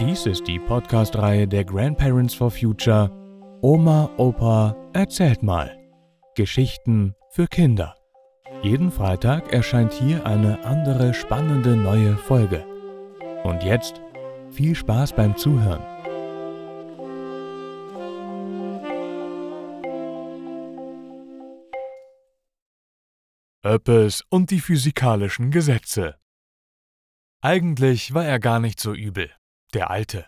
Dies ist die Podcast-Reihe der Grandparents for Future Oma, Opa, erzählt mal. Geschichten für Kinder. Jeden Freitag erscheint hier eine andere spannende neue Folge. Und jetzt viel Spaß beim Zuhören. Öppes und die physikalischen Gesetze. Eigentlich war er gar nicht so übel, der Alte,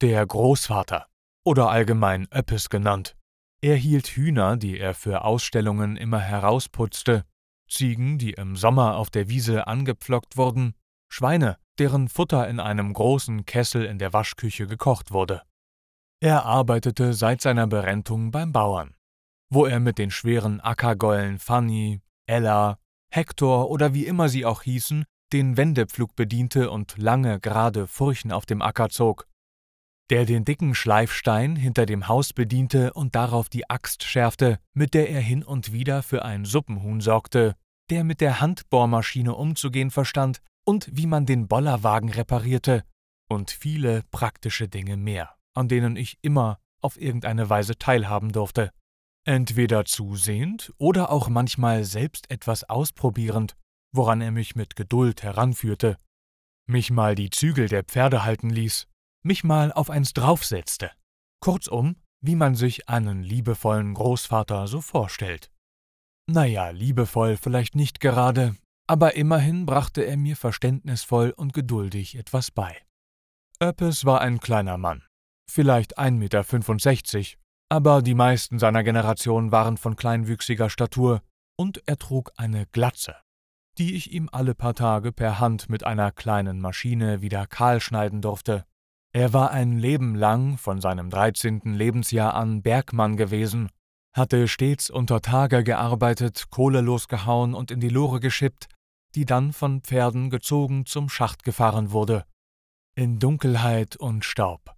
der Großvater oder allgemein Öppes genannt. Er hielt Hühner, die er für Ausstellungen immer herausputzte, Ziegen, die im Sommer auf der Wiese angepflockt wurden, Schweine, deren Futter in einem großen Kessel in der Waschküche gekocht wurde. Er arbeitete seit seiner Berentung beim Bauern, wo er mit den schweren Ackergäulen Fanny, Ella, Hector oder wie immer sie auch hießen, den Wendepflug bediente und lange gerade Furchen auf dem Acker zog, der den dicken Schleifstein hinter dem Haus bediente und darauf die Axt schärfte, mit der er hin und wieder für ein Suppenhuhn sorgte, der mit der Handbohrmaschine umzugehen verstand und wie man den Bollerwagen reparierte und viele praktische Dinge mehr, an denen ich immer auf irgendeine Weise teilhaben durfte. Entweder zusehend oder auch manchmal selbst etwas ausprobierend, woran er mich mit Geduld heranführte, mich mal die Zügel der Pferde halten ließ, mich mal auf eins draufsetzte. Kurzum, wie man sich einen liebevollen Großvater so vorstellt. Naja, liebevoll vielleicht nicht gerade, aber immerhin brachte er mir verständnisvoll und geduldig etwas bei. Öppes war ein kleiner Mann, vielleicht 1,65 Meter, aber die meisten seiner Generation waren von kleinwüchsiger Statur, und er trug eine Glatze, die ich ihm alle paar Tage per Hand mit einer kleinen Maschine wieder kahl schneiden durfte. Er war ein Leben lang, von seinem 13. Lebensjahr an, Bergmann gewesen, hatte stets unter Tage gearbeitet, Kohle losgehauen und in die Lore geschippt, die dann von Pferden gezogen zum Schacht gefahren wurde. In Dunkelheit und Staub.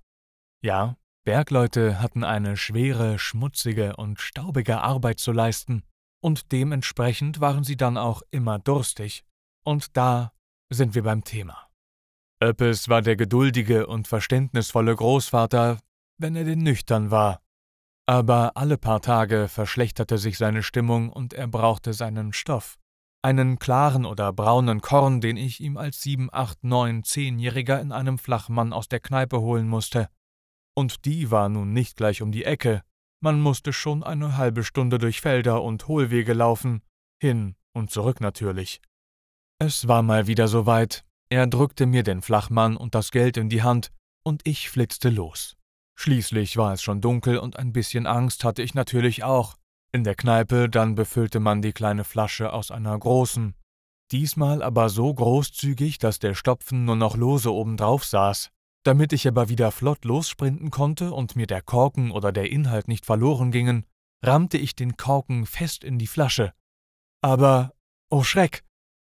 Ja, Bergleute hatten eine schwere, schmutzige und staubige Arbeit zu leisten, und dementsprechend waren sie dann auch immer durstig. Und da sind wir beim Thema. Öppes war der geduldige und verständnisvolle Großvater, wenn er denn nüchtern war. Aber alle paar Tage verschlechterte sich seine Stimmung und er brauchte seinen Stoff. Einen klaren oder braunen Korn, den ich ihm als sieben, acht, neun, zehnjähriger in einem Flachmann aus der Kneipe holen musste. Und die war nun nicht gleich um die Ecke. Man musste schon eine halbe Stunde durch Felder und Hohlwege laufen, hin und zurück natürlich. Es war mal wieder soweit, er drückte mir den Flachmann und das Geld in die Hand, und ich flitzte los. Schließlich war es schon dunkel und ein bisschen Angst hatte ich natürlich auch. In der Kneipe dann befüllte man die kleine Flasche aus einer großen. Diesmal aber so großzügig, dass der Stopfen nur noch lose obendrauf saß. Damit ich aber wieder flott lossprinten konnte und mir der Korken oder der Inhalt nicht verloren gingen, rammte ich den Korken fest in die Flasche. Aber, oh Schreck,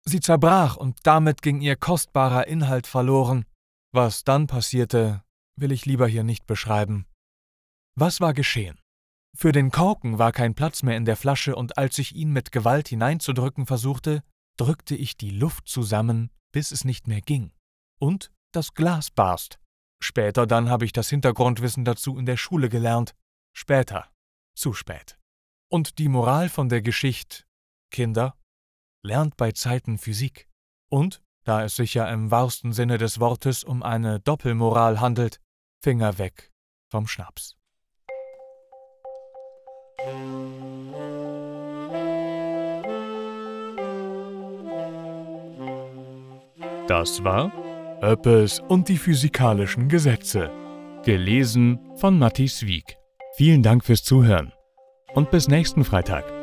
Sie zerbrach und damit ging ihr kostbarer Inhalt verloren. Was dann passierte, will ich lieber hier nicht beschreiben. Was war geschehen? Für den Korken war kein Platz mehr in der Flasche, und als ich ihn mit Gewalt hineinzudrücken versuchte, drückte ich die Luft zusammen, bis es nicht mehr ging. Und das Glas barst. Später dann habe ich das Hintergrundwissen dazu in der Schule gelernt. Später. Zu spät. Und die Moral von der Geschichte Kinder, lernt bei Zeiten Physik. Und, da es sich ja im wahrsten Sinne des Wortes um eine Doppelmoral handelt, Finger weg vom Schnaps. Das war Öppes und die physikalischen Gesetze. Gelesen von Matti Wieg. Vielen Dank fürs Zuhören und bis nächsten Freitag.